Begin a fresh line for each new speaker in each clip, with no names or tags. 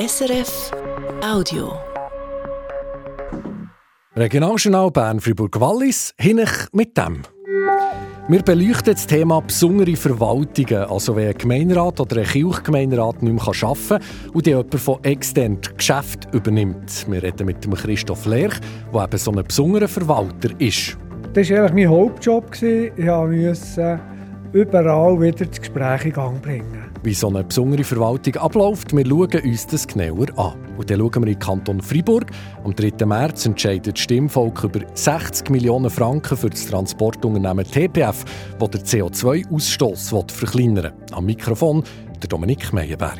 SRF Audio.
Regionaljournal Bern-Fribourg-Wallis, hinein mit dem. Wir beleuchten das Thema besondere Verwaltungen, also wenn ein Gemeinderat oder ein Kirchgemeinderat nicht mehr arbeiten kann und die jemand von extern Geschäft übernimmt. Wir reden mit dem Christoph Lerch, der eben so ein besonderer Verwalter ist.
Das war eigentlich mein Hauptjob. Ich musste überall wieder das Gespräch in Gang bringen.
Wie so eine besondere Verwaltung abläuft, wir schauen uns das genauer an. Und dann schauen wir in den Kanton Freiburg. Am 3. März entscheidet das Stimmvolk über 60 Millionen Franken für das Transportunternehmen TPF, das den CO2-Ausstoß verkleinern will. Am Mikrofon der Dominik Meyerberg.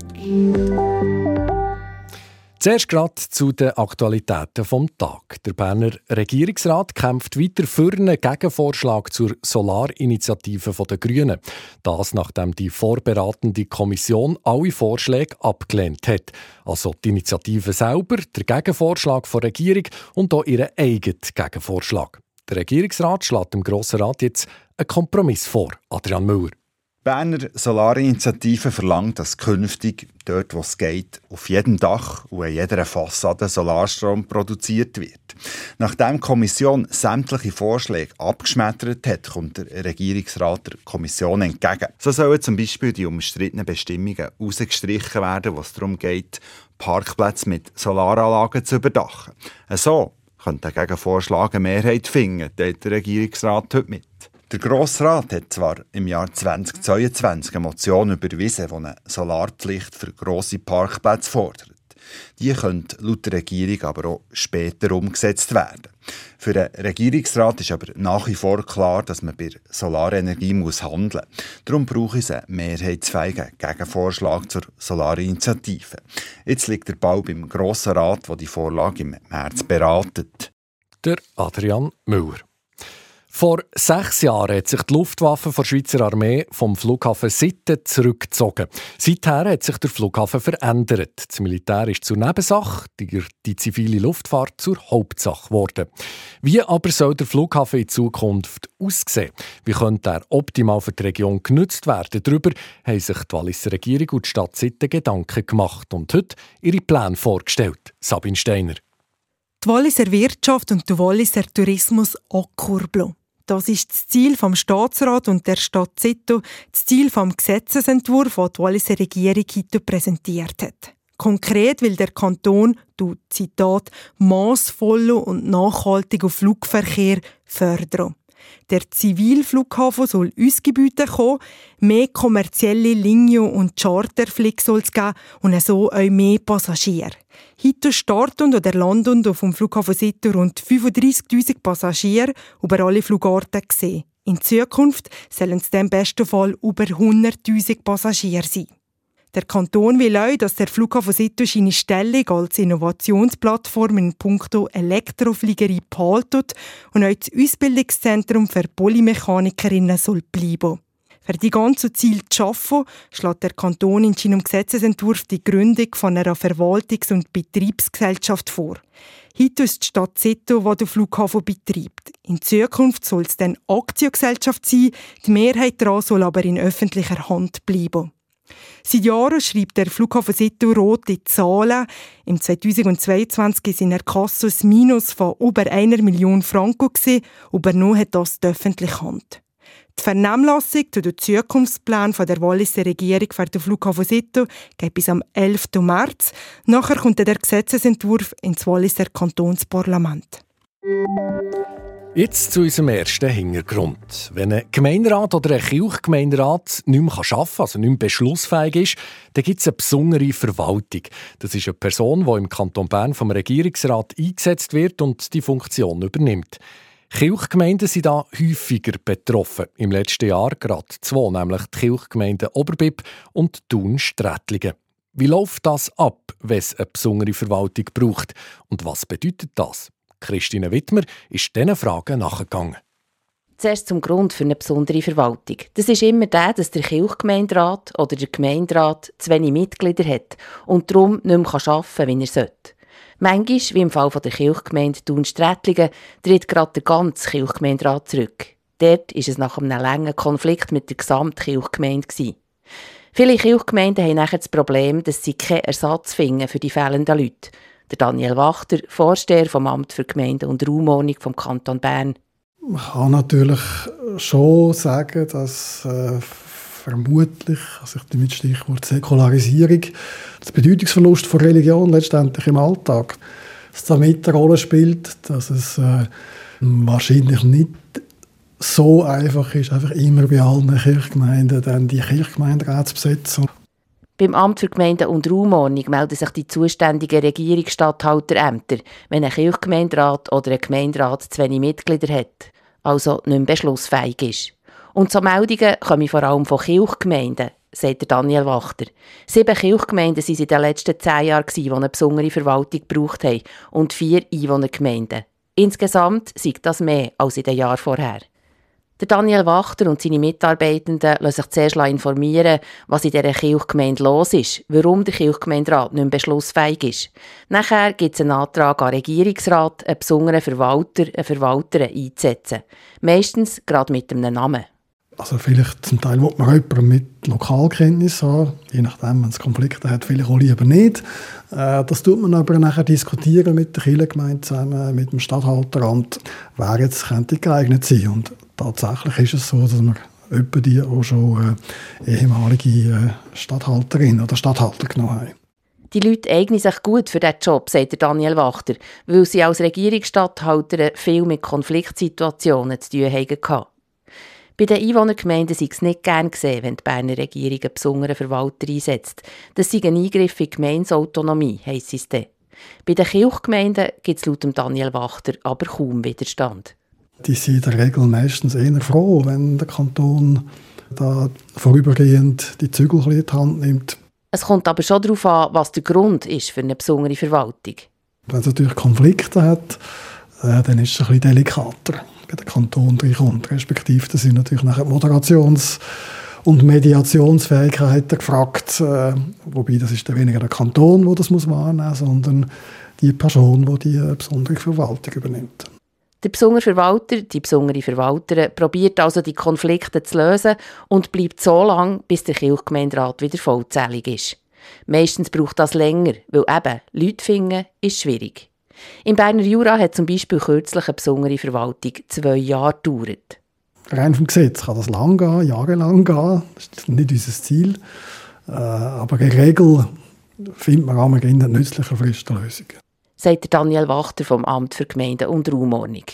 Zuerst gerade zu den Aktualitäten vom Tag. Der Berner Regierungsrat kämpft weiter für einen Gegenvorschlag zur Solarinitiative der Grünen. Das, nachdem die vorberatende Kommission alle Vorschläge abgelehnt hat. Also die Initiative selber, der Gegenvorschlag der Regierung und auch ihren eigenen Gegenvorschlag. Der Regierungsrat schlägt dem Grossen Rat jetzt einen Kompromiss vor. Adrian Müller.
Berner Solarinitiative verlangt, dass künftig, dort wo es geht, auf jedem Dach und an jeder Fassade Solarstrom produziert wird. Nachdem die Kommission sämtliche Vorschläge abgeschmettert hat, kommt der Regierungsrat der Kommission entgegen. So sollen zum Beispiel die umstrittenen Bestimmungen herausgestrichen werden, wo es darum geht, Parkplätze mit Solaranlagen zu überdachen. So könnte der Gegenvorschlag eine Mehrheit finden, teilt der Regierungsrat heute mit. Der Grosse Rat hat zwar im Jahr 2022 eine Motion überwiesen, die eine Solarpflicht für grosse Parkplätze fordert. Die könnte laut der Regierung aber auch später umgesetzt werden. Für den Regierungsrat ist aber nach wie vor klar, dass man bei Solarenergie muss handeln muss. Darum brauche es einen mehrheitsfähigen Gegenvorschlag zur Solarinitiative. Jetzt liegt der Ball beim Grossen Rat, der die Vorlage im März beratet.
Der Adrian Müller. Vor sechs Jahren hat sich die Luftwaffe der Schweizer Armee vom Flughafen Sitten zurückgezogen. Seither hat sich der Flughafen verändert. Das Militär ist zur Nebensache, die, die zivile Luftfahrt zur Hauptsache geworden. Wie aber soll der Flughafen in Zukunft aussehen? Wie könnte er optimal für die Region genutzt werden? Darüber haben sich die Walliser Regierung und die Stadt Sitten Gedanken gemacht und heute ihre Pläne vorgestellt. Sabine Steiner.
Die Walliser Wirtschaft und der Walliser Tourismus ankurbeln. Das ist das Ziel vom Staatsrat und der Stadt Zito, das Ziel vom Gesetzesentwurf, den die Walliser Regierung heute präsentiert hat. Konkret will der Kanton, du Zitat, maßvollen und nachhaltigen Flugverkehr fördern. Der Zivilflughafen soll uns kommen, mehr kommerzielle Linien und Charterflüge soll es geben und so auch mehr Passagiere. Heute starten oder landen auf dem Flughafen Sitter rund 35.000 Passagiere über alle Flugarten gesehen. In Zukunft sollen es im besten Fall über 100.000 Passagiere sein. Der Kanton will auch, dass der Flughafen Sitter seine Stellung als Innovationsplattform in puncto Elektrofliegerei behalten und auch das Ausbildungszentrum für Polymechanikerinnen soll bleiben. Für die ganzen Ziele zu schaffen, schlägt der Kanton in seinem Gesetzesentwurf die Gründung von einer Verwaltungs- und Betriebsgesellschaft vor. Heute ist die Stadt Seto, die den Flughafen betreibt. In Zukunft soll es dann Aktiengesellschaft sein, die Mehrheit daran soll aber in öffentlicher Hand bleiben. Seit Jahren schreibt der Flughafen Seto rote Zahlen. Im 2022 war in ein Minus von über einer Million Franken, übernommen hat das die öffentliche Hand. Die Vernehmlassung zu den Zukunftsplänen der Walliser Regierung für den Flughafen Sito geht bis am 11. März. Nachher kommt der Gesetzesentwurf ins Walliser Kantonsparlament.
Jetzt zu unserem ersten Hintergrund. Wenn ein Gemeinderat oder ein Kirchgemeinderat nicht mehr arbeiten kann, also nicht mehr beschlussfähig ist, dann gibt es eine besondere Verwaltung. Das ist eine Person, die im Kanton Bern vom Regierungsrat eingesetzt wird und die Funktion übernimmt. Kirchgemeinden sind da häufiger betroffen. Im letzten Jahr gerade zwei, nämlich die Kirchgemeinden Oberbib und Thun-Strätlingen. Wie läuft das ab, wenn es eine besondere Verwaltung braucht? Und was bedeutet das? Christine Wittmer ist diesen Fragen nachgegangen.
Zuerst zum Grund für eine besondere Verwaltung. Das ist immer der, dass der Kirchgemeinderat oder der Gemeinderat zu wenig Mitglieder hat und darum nicht mehr arbeiten kann, wie er sollte. Manchmal, wie im Fall der Kirchgemeinde Thun-Strätlingen, tritt gerade der ganze Kirchgemeinderat zurück. Dort war es nach einem langen Konflikt mit der Gesamtkirchgemeinde. Viele Kirchgemeinden haben nachher das Problem, dass sie keinen Ersatz finden für die fehlenden Leute. Der Daniel Wachter, Vorsteher vom Amt für Gemeinden und Raumordnung vom Kanton Bern.
Man kann natürlich schon sagen, dass äh, vermutlich, also ich mit Stichwort Säkularisierung, das Bedeutungsverlust von Religion letztendlich im Alltag, dass damit eine Rolle spielt, dass es äh, wahrscheinlich nicht so einfach ist, einfach immer bei allen Kirchgemeinden dann die Kirchgemeinderäte zu besetzen.
Beim Amt für Gemeinden und Raumordnung melden sich die zuständigen Regierungsstatthalterämter, wenn ein Kirchgemeinderat oder ein Gemeinderat zu wenig Mitglieder hat, also nicht mehr beschlussfähig ist. Und so Meldungen kommen vor allem von Kirchgemeinden, sagt Daniel Wachter. Sieben Kirchgemeinden waren es in den letzten zehn Jahren, die eine besondere Verwaltung gebraucht haben, und vier Einwohnergemeinden. Insgesamt sieht das mehr als in den Jahren vorher. Der Daniel Wachter und seine Mitarbeitenden lassen sich zuerst informieren, was in dieser Kirchgemeinde los ist, warum der Kirchgemeinderat nicht mehr beschlussfähig ist. Nachher gibt es einen Antrag an den Regierungsrat, einen besonderen Verwalter, eine Verwalterin einzusetzen. Meistens gerade mit einem Namen.
Also vielleicht zum Teil will man jemanden mit Lokalkenntnis haben, je nachdem, wenn es Konflikte hat, vielleicht auch lieber nicht. Äh, das tut man aber nachher diskutieren mit der Kirchengemeinde zusammen, mit dem Stadthalteramt, wer jetzt könnte geeignet sein. Und tatsächlich ist es so, dass man etwa die auch schon äh, ehemalige äh, Stadthalterin oder Stadthalter genommen haben.
Die Leute eignen sich gut für diesen Job, sagt Daniel Wachter, weil sie als Regierungsstatthalter viel mit Konfliktsituationen zu tun hatten. Bei den Einwohnergemeinden sei es nicht gern gesehen, wenn die Berner Regierung einen besonderen Verwalter einsetzt. Das sei ein Eingriff in die Gemeinsautonomie, heisst es dann. Bei den Kirchgemeinden gibt es laut Daniel Wachter aber kaum Widerstand
die sind in der Regel meistens eher froh, wenn der Kanton da vorübergehend die Zügel in die Hand nimmt.
Es kommt aber schon darauf an, was der Grund ist für eine besondere Verwaltung.
Wenn es natürlich Konflikte hat, äh, dann ist es ein bisschen delikater, wenn der Kanton reinkommt. Respektive da sind natürlich nachher Moderations- und Mediationsfähigkeiten gefragt. Äh, wobei das ist dann weniger der Kanton, der das muss wahrnehmen muss, sondern die Person, die die äh, besondere Verwaltung übernimmt.
Der besondere Verwalter, die besondere Verwalterin, probiert also die Konflikte zu lösen und bleibt so lange, bis der Kirchgemeinderat wieder vollzählig ist. Meistens braucht das länger, weil eben Leute finden ist schwierig. Im Berner Jura hat zum Beispiel kürzlich eine besondere Verwaltung zwei Jahre gedauert.
Rein vom Gesetz kann das lang gehen, jahrelang gehen. Das ist nicht unser Ziel. Äh, aber in der Regel findet man am Ende nützliche Fristenlösungen
sagt Daniel Wachter vom Amt für Gemeinden und Raumordnung.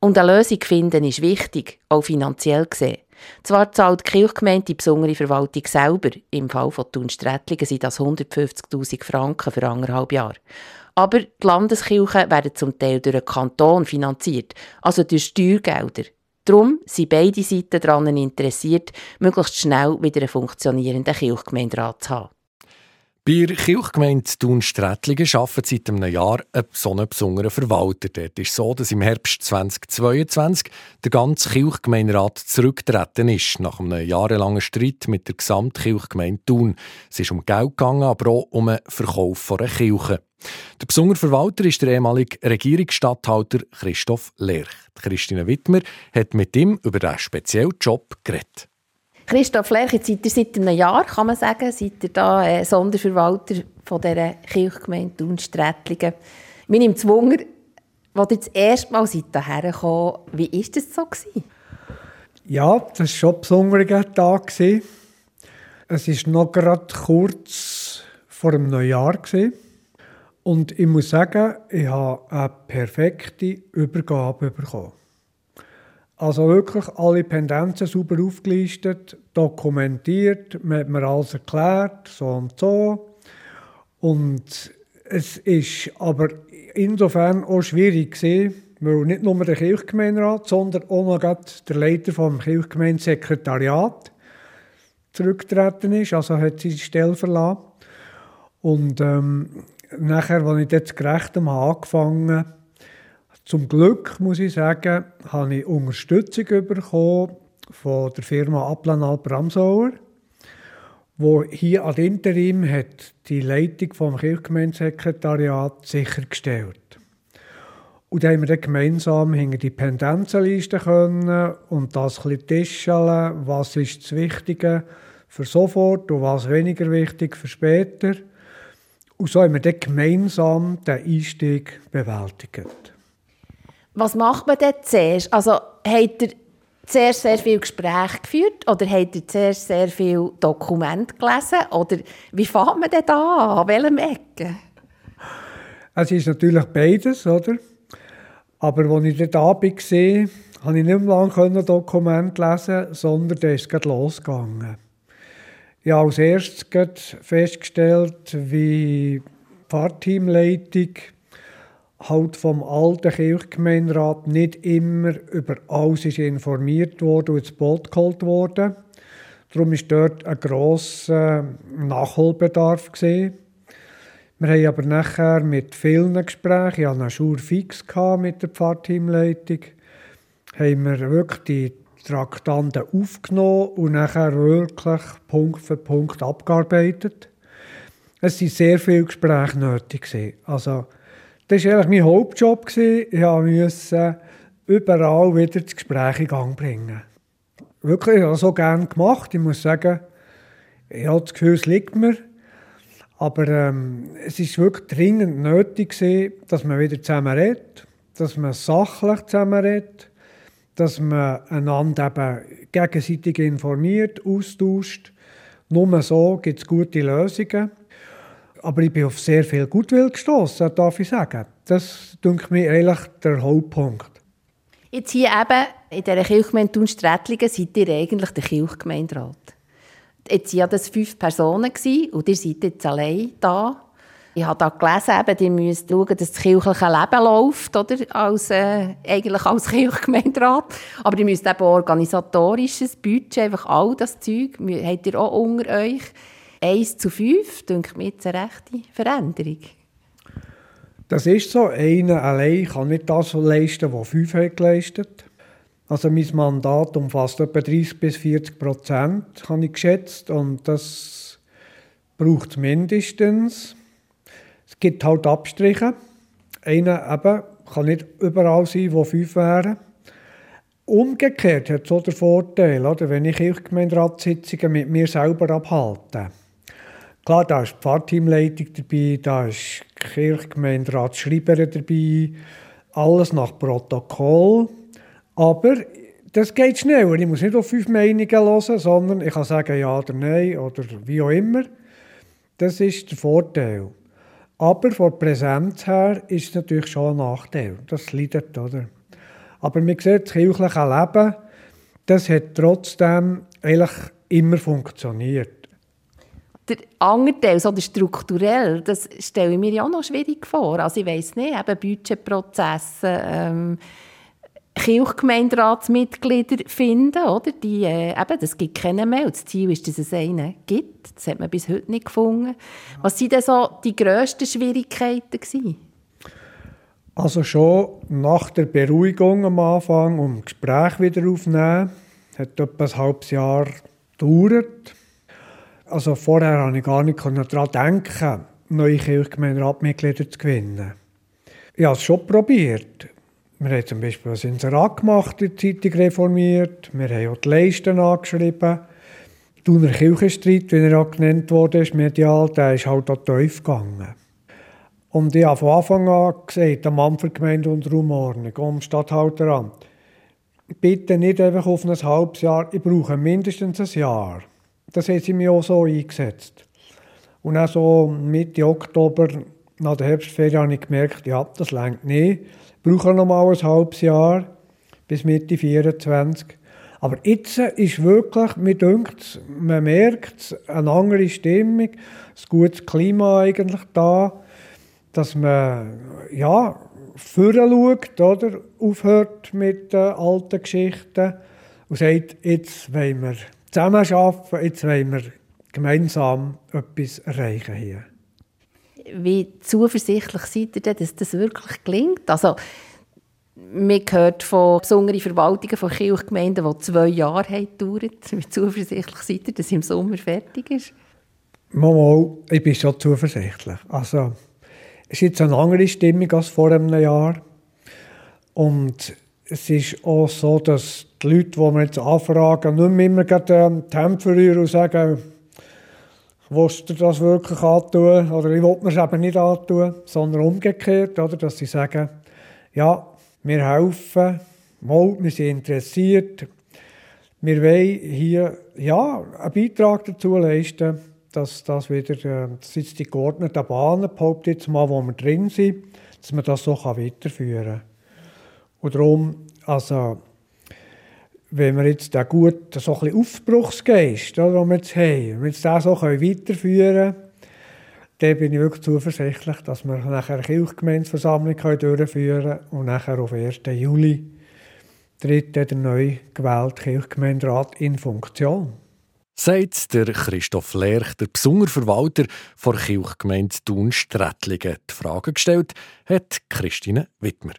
Und eine Lösung finden ist wichtig, auch finanziell gesehen. Zwar zahlt die Kirchgemeinde die besondere Verwaltung selber, im Fall von Thunsträttlingen sind das 150'000 Franken für anderthalb Jahre. Aber die Landeskirchen werden zum Teil durch den Kanton finanziert, also durch Steuergelder. Darum sind beide Seiten daran interessiert, möglichst schnell wieder einen funktionierenden Kirchgemeinderat zu haben.
Bei der Kirchgemeinde Thun-Strättlingen arbeitet seit einem Jahr ein so ein besonderer Verwalter. Dort ist so, dass im Herbst 2022 der ganze Kirchgemeinderat zurückgetreten ist, nach einem jahrelangen Streit mit der Gesamtkirchgemeinde Thun. Es ist um Geld gegangen, aber auch um den Verkauf einer Kirche. Der besondere Verwalter ist der ehemalige Regierungsstatthalter Christoph Lerch. Christine Wittmer hat mit ihm über diesen speziellen Job geredet.
Christoph Lerch, jetzt seid ihr seit einem Jahr, kann man sagen, seid ihr da äh, Sonderverwalter von dieser Kirchgemeinde Thun-Strättlingen. Mir nimmt es Wunder, als ihr das erste Mal hierher gekommen wie war das so? Gewesen?
Ja, das war schon ein besonderer Tag. Gewesen. Es war noch gerade kurz vor dem Neujahr. Gewesen. Und ich muss sagen, ich habe eine perfekte Übergabe bekommen. Also wirklich alle Pendenzen sauber aufgelistet, dokumentiert, man hat mir alles erklärt, so und so. Und es ist aber insofern auch schwierig gewesen, weil nicht nur der Kirchgemeinderat, sondern auch noch der Leiter vom Kirchgemeindesekretariat zurückgetreten ist, also hat sie die Stelle verlassen. Und ähm, nachher, als ich jetzt gerecht angefangen habe, zum Glück, muss ich sagen, habe ich Unterstützung bekommen von der Firma Aplanal Bramsauer, wo hier ad interim hat die Leitung vom Kirchgemeindesekretariat sichergestellt. Und dann haben wir dann gemeinsam hinter die Pendenzenliste können und das ein bisschen was ist das Wichtige für sofort und was weniger wichtig für später. Und so haben wir dann gemeinsam den Einstieg bewältigt.
Was macht man denn zuerst? Also, habt ihr zuerst sehr viel Gespräche geführt oder habt ihr zuerst sehr viel Dokumente gelesen? Oder wie fängt man denn da an? An welchem Ecke?
Es ist natürlich beides, oder? Aber als ich Abend war, konnte ich nicht mehr lange Dokumente lesen, sondern dann ist es losgegangen. Ich habe als erstes festgestellt, wie die Fahrteamleitung halt vom alten Kirchgemeinderat nicht immer über alles ist informiert wurde und ins Boot geholt wurde. Darum ist dort ein grosser Nachholbedarf gesehen. Wir haben aber nachher mit vielen Gesprächen, ich hatte einen Schur fix mit der Pfarrteamleitung, haben wir wirklich die Traktanten aufgenommen und nachher wirklich Punkt für Punkt abgearbeitet. Es waren sehr viele Gespräche nötig. Also, das war eigentlich mein Hauptjob. Ich musste überall wieder das Gespräch in Gang bringen. Wirklich, ich habe so gerne gemacht. Ich muss sagen, ich habe das Gefühl, es liegt mir. Aber ähm, es ist wirklich dringend nötig, dass man wieder zusammen redet, dass man sachlich zusammen redet dass man einander eben gegenseitig informiert, austauscht. Nur so gibt es gute Lösungen. Aber ich bin auf sehr viel Gutwill gestoßen, darf ich sagen. Das ist mir eigentlich der Hauptpunkt.
Jetzt hier eben in dieser Kirchgemeinde Thun-Strätlingen seid ihr eigentlich der Kirchgemeinderat. Jetzt waren das fünf Personen und ihr seid jetzt allein da. Ich habe da gelesen, eben, ihr müsst schauen, dass das kirchliche Leben läuft, oder? Als, äh, eigentlich als Kirchgemeinderat. Aber ihr müsst eben organisatorisches Budget, einfach all das Zeug, habt ihr auch unter euch. Eins zu fünf, denke mir jetzt eine rechte Veränderung.
Das ist so. Einer allein kann nicht das leisten, was fünf haben geleistet Also mein Mandat umfasst etwa 30 bis 40 Prozent, habe ich geschätzt. Und das braucht es mindestens. Es gibt halt Abstriche. Einer eben kann nicht überall sein, wo fünf wären. Umgekehrt hat auch den Vorteil, oder, wenn ich Kirchgemeinderatssitzungen mit mir selber abhalte. Klar, da ist die Pfarrteamleitung dabei, da ist die Kirchgemeinderatschreiberin dabei, alles nach Protokoll. Aber das geht schneller. Ich muss nicht auf fünf Meinungen hören, sondern ich kann sagen ja oder nein oder wie auch immer. Das ist der Vorteil. Aber von der Präsenz her ist es natürlich schon ein Nachteil. Das leidet, oder? Aber man sieht, das kirchliche Leben, das hat trotzdem eigentlich immer funktioniert.
Der andere Teil, so der strukturell, das stelle ich mir ja auch noch schwierig vor. Also ich weiss nicht, eben Budgetprozesse, ähm, Kirchgemeinderatsmitglieder finden, oder? Die, äh, eben, das gibt keinen mehr. Das Ziel ist, dass es einen gibt. Das hat man bis heute nicht gefunden. Was waren denn so die grössten Schwierigkeiten? Gewesen?
Also schon nach der Beruhigung am Anfang, um das Gespräch wieder aufzunehmen, hat etwa ein halbes Jahr gedauert. Also vorher konnte ich gar nicht daran denken, neue Kirchgemeinderatmitglieder zu gewinnen. Ich habe es schon probiert. Wir haben zum Beispiel ein Inserat gemacht, die Zeitung reformiert. Wir haben auch die Leisten angeschrieben. Der Kirchenstreit, wie er auch genannt wurde, ist medial, der ist halt auch tief gegangen. Und ich habe von Anfang an gesagt, am Amt für Gemeinde und Raumordnung, am Stadthalteramt, bitte nicht einfach auf ein halbes Jahr, ich brauche mindestens ein Jahr. Das haben sie mir auch so eingesetzt. Und auch so Mitte Oktober, nach der Herbstferien, habe ich gemerkt, ja, das längt nicht brauchen noch mal ein halbes Jahr bis Mitte 24. Aber jetzt ist wirklich, mir dünkt, man merkt eine andere Stimmung, ein gutes Klima eigentlich da, dass man ja vorher schaut, oder? aufhört mit den alten Geschichten und sagt, jetzt wollen wir zusammen arbeiten, jetzt wollen wir gemeinsam etwas erreichen hier.
Wie zuversichtlich seid ihr denn, dass das wirklich gelingt? Also, man hört von besonderen Verwaltungen von Kirchgemeinden, die zwei Jahre haben gedauert. Wie zuversichtlich seid ihr, dass es im Sommer fertig ist?
Mal, ich bin schon zuversichtlich. Also, es ist jetzt eine andere Stimmung als vor einem Jahr. Und es ist auch so, dass die Leute, die wir jetzt anfragen, nicht mehr immer ähm, die Hände verrühren und sagen, willst du das wirklich antun? Oder ich will mir es eben nicht antun, sondern umgekehrt, oder, dass sie sagen, ja, wir helfen, mal, wir sind interessiert, wir wollen hier ja, einen Beitrag dazu leisten, dass das wieder, äh, das jetzt die geordneten Bahnen, behaupte jetzt mal, wo wir drin sind, dass man das so weiterführen kann. Und darum, also, wenn wir jetzt den guten so ein Aufbruchsgeist, oder, den wir jetzt haben, wenn wir jetzt den so weiterführen können, dann bin ich wirklich zuversichtlich, dass wir nachher eine Kirchgemeinsversammlung durchführen können und nachher auf 1. Juli tritt der neu gewählte Kirchgemeinderat in Funktion.
Sagt der Christoph Lerch, der besondere Verwalter der Kirchgemeinde Thun-Strättlingen. Die Frage gestellt hat Christine Wittmer.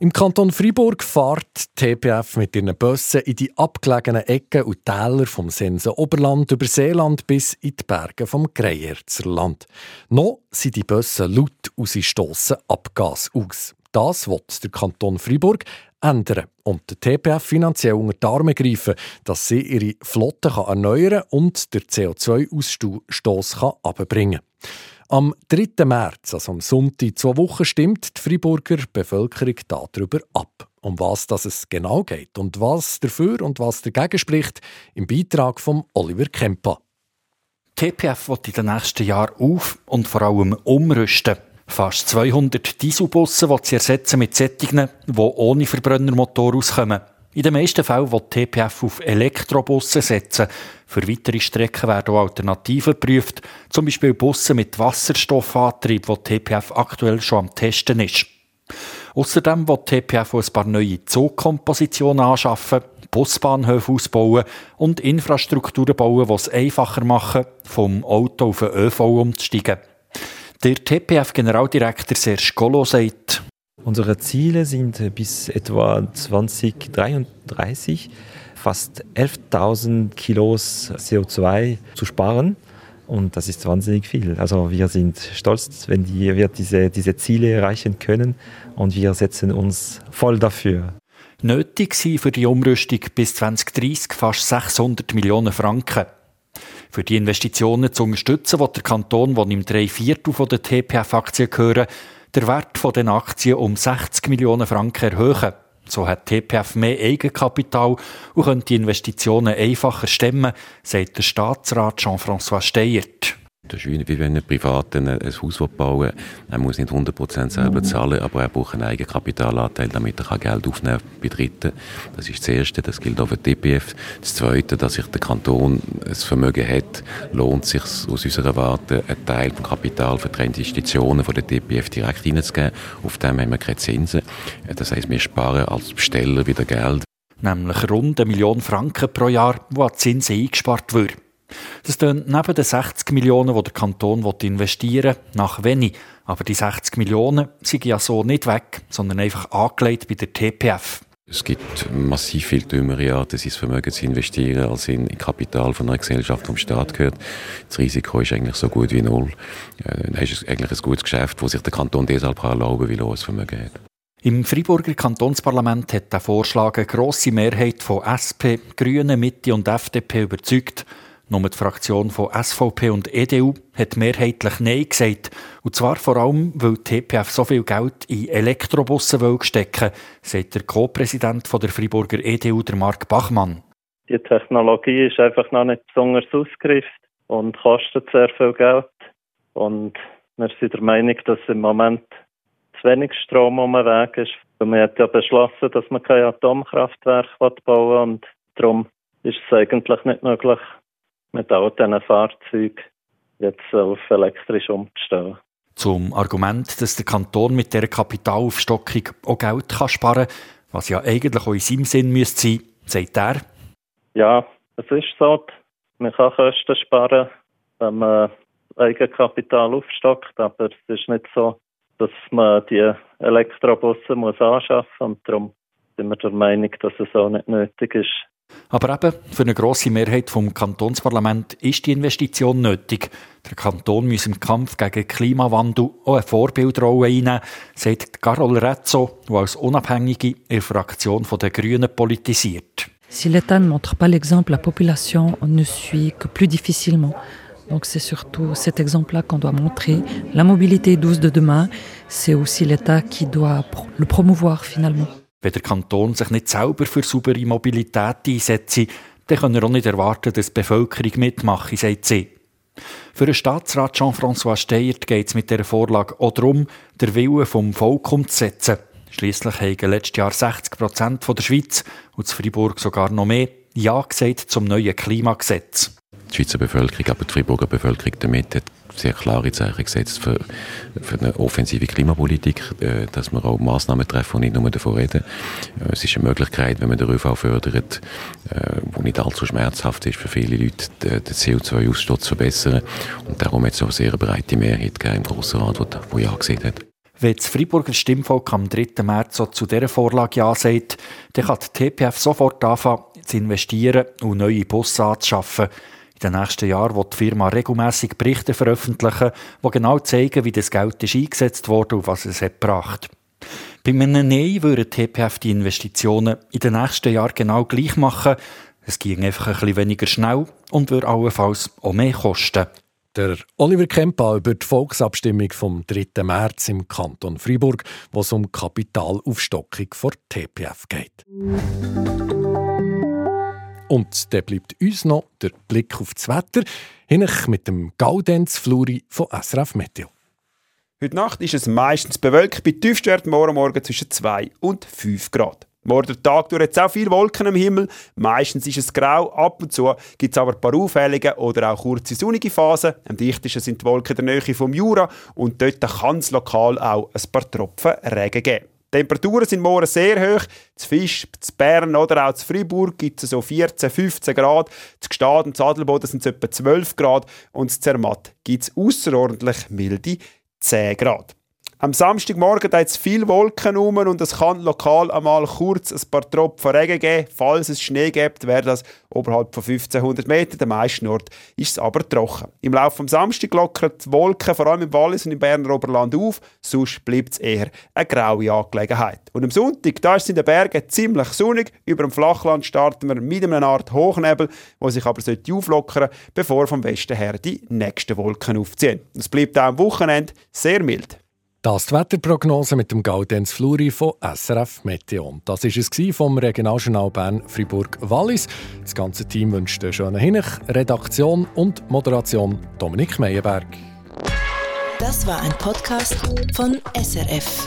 Im Kanton Fribourg fährt TPF mit ihren Bussen in die abgelegenen Ecken und Täler vom Sensen Oberland über Seeland bis in die Berge vom Greierzerland. Noch sind die Busse laut und sie stossen Abgas aus. Das wird der Kanton Fribourg ändern und der TPF finanziell unter die Arme greifen, dass sie ihre Flotte erneuern und der CO2-Ausstoß abbringen kann. Am 3. März, also am Sonntag, zwei Wochen, stimmt die Freiburger Bevölkerung darüber ab. Um was das es genau geht und was dafür und was dagegen spricht, im Beitrag von Oliver Kempa.
TPF wird in den nächsten Jahren auf und vor allem umrüsten. Fast 200 Dieselbusse will sie ersetzen mit Sättigen, die ohne Verbrennermotor auskommen. In den meisten Fällen will TPF auf Elektrobusse setzen. Für weitere Strecken werden auch Alternativen geprüft, zum Beispiel Busse mit Wasserstoffantrieb, wo TPF aktuell schon am Testen ist. Außerdem will TPF ein paar neue Zugkompositionen anschaffen, Busbahnhöfe ausbauen und Infrastrukturen bauen, die es einfacher machen, vom Auto auf den ÖV umzusteigen. Der TPF-Generaldirektor Serge Golo sagt,
Unsere Ziele sind bis etwa 2033 fast 11.000 Kilos CO2 zu sparen. Und das ist wahnsinnig viel. Also wir sind stolz, wenn die, wir diese, diese Ziele erreichen können und wir setzen uns voll dafür.
Nötig sind für die Umrüstung bis 2030 fast 600 Millionen Franken. Für die Investitionen zu unterstützen, will der Kanton, der im drei Viertel der TPF-Aktien gehören, den Wert den Aktien um 60 Millionen Franken erhöhen. So hat TPF mehr Eigenkapital und könnte die Investitionen einfacher stemmen, sagt der Staatsrat Jean-François Steyert.
Das ist wie wenn ein Privater ein Haus bauen will. Er muss nicht 100% selber zahlen, aber er braucht einen Eigenkapitalanteil, damit er Geld aufnehmen kann bei Dritten. Das ist das Erste, das gilt auch für die DPF. Das Zweite, dass sich der Kanton ein Vermögen hat, lohnt sich aus unserer Warte, einen Teil vom Kapital für die Investitionen von der DPF direkt reinzugeben. Auf dem haben wir keine Zinsen. Das heisst, wir sparen als Besteller wieder Geld.
Nämlich rund eine Million Franken pro Jahr, die an Zinsen eingespart wird. Das tönt neben den 60 Millionen, die der Kanton investieren will, nach wenig. Aber die 60 Millionen sind ja so nicht weg, sondern einfach angelegt bei der TPF.
Es gibt massiv viel dümmere Arten, sein Vermögen zu investieren, als in Kapital von einer Gesellschaft, die vom Staat gehört. Das Risiko ist eigentlich so gut wie null. Es ist eigentlich ein gutes Geschäft, das sich der Kanton deshalb erlauben kann, weil er ein Vermögen hat.
Im Freiburger Kantonsparlament hat der Vorschlag eine grosse Mehrheit von SP, Grünen, Mitte und FDP überzeugt. Nur die Fraktion von SVP und EDU hat mehrheitlich Nein gesagt. Und zwar vor allem, weil die TPF so viel Geld in Elektrobusse stecken will, sagt der Co-Präsident der Freiburger EDU, der Marc Bachmann.
Die Technologie ist einfach noch nicht besonders ausgereift und kostet sehr viel Geld. Und wir sind der Meinung, dass im Moment zu wenig Strom um den Weg ist. Und man hat ja beschlossen, dass man kein Atomkraftwerk bauen will und darum ist es eigentlich nicht möglich, mit all diesen Fahrzeugen jetzt auf elektrisch umzustellen.
Zum Argument, dass der Kanton mit dieser Kapitalaufstockung auch Geld kann sparen kann, was ja eigentlich auch in seinem Sinn müsste sein, sagt er.
Ja, es ist so, man kann Kosten sparen, wenn man Eigenkapital aufstockt, aber es ist nicht so, dass man die Elektrobusse muss anschaffen muss und darum sind wir der Meinung, dass es auch nicht nötig ist,
Aber eben, für eine grosse Mehrheit vom Kantonsparlament ist die Investition nötig. Der Kanton muss im Kampf gegen Klimawandel auch eine Vorbildrolle einnehmen, sagt Carol Rezzo, die als Unabhängige der Fraktion der Grünen politisiert.
Si l'État ne montre pas l'exemple, la population ne suit que plus difficilement. Donc c'est surtout cet exemple-là qu'on doit montrer. La mobilité douce de demain, c'est aussi l'État qui doit le promouvoir finalement.
Wenn der Kanton sich nicht selber für saubere Mobilität einsetzt, dann kann er auch nicht erwarten, dass die Bevölkerung mitmacht, sagt sie. Für den Staatsrat Jean-François Steyert geht es mit dieser Vorlage auch darum, den Willen vom Volk umzusetzen. Schliesslich haben letztes Jahr 60 Prozent der Schweiz und Freiburg sogar noch mehr Ja gesagt zum neuen Klimagesetz.
Die Schweizer Bevölkerung, aber die Freiburger Bevölkerung damit hat sehr klare Zeichen gesetzt für, für eine offensive Klimapolitik, äh, dass wir auch Massnahmen treffen und nicht nur davon reden. Äh, es ist eine Möglichkeit, wenn man den ÖV fördert, äh, wo nicht allzu schmerzhaft ist für viele Leute, den CO2-Ausstoß zu verbessern. Und darum hat es auch sehr breite Mehrheit im Grossen Rat, die Ja gesehen hat.
Wenn das Freiburger Stimmvolk am 3. März so zu dieser Vorlage Ja sagt, dann kann die TPF sofort anfangen zu investieren und neue Busse anzuschaffen. In den nächsten Jahren wird die Firma regelmäßig Berichte veröffentlichen, die genau zeigen, wie das Geld ist eingesetzt wurde und was es hat gebracht. Bei einem Nein würden die TPF die Investitionen in den nächsten Jahren genau gleich machen. Es ging einfach ein bisschen weniger schnell und würde allenfalls auch mehr kosten.
Der Oliver Kempa über die Volksabstimmung vom 3. März im Kanton Freiburg, wo es um Kapitalaufstockung vor TPF geht. Und der bleibt uns noch der Blick auf das Wetter, hinech mit dem Gaudenz Fluri von SRF Meteo.
Heute Nacht ist es meistens bewölkt, bei Tiefstwerten morgen Morgen zwischen 2 und 5 Grad. Morgen Tag durch jetzt auch viele Wolken am Himmel. Meistens ist es grau, ab und zu gibt es aber ein paar Aufhellungen oder auch kurze sonnige Phasen. Am dichtesten sind die Wolken der Nähe vom Jura und dort kann es lokal auch ein paar Tropfen Regen geben. Die Temperaturen sind morgen sehr hoch. Zu Fisch, zu Bern oder auch zu Freiburg gibt es so 14, 15 Grad. Zu Gstaad und Sadelboden sind es etwa 12 Grad. Und zu Zermatt gibt es außerordentlich milde 10 Grad. Am Samstagmorgen hat es viele Wolken um und es kann lokal einmal kurz ein paar Tropfen Regen geben. Falls es Schnee gibt, wäre das oberhalb von 1500 Metern. Der meisten Ort ist es aber trocken. Im Laufe des Samstags lockern die Wolken vor allem im Wallis und im Berner Oberland auf. Sonst bleibt es eher eine graue Angelegenheit. Und am Sonntag, da ist es in den Bergen ziemlich sonnig. Über dem Flachland starten wir mit einer Art Hochnebel, der sich aber auflockern sollte, bevor vom Westen her die nächsten Wolken aufziehen. Es bleibt auch am Wochenende sehr mild.
Das ist die Wetterprognose mit dem Gaudenz Fluri von SRF Meteon. Das war es vom Regionaljournal Bern Fribourg-Wallis. Das ganze Team wünscht einen schönen Hinech. Redaktion und Moderation Dominik Meyerberg.
Das war ein Podcast von SRF.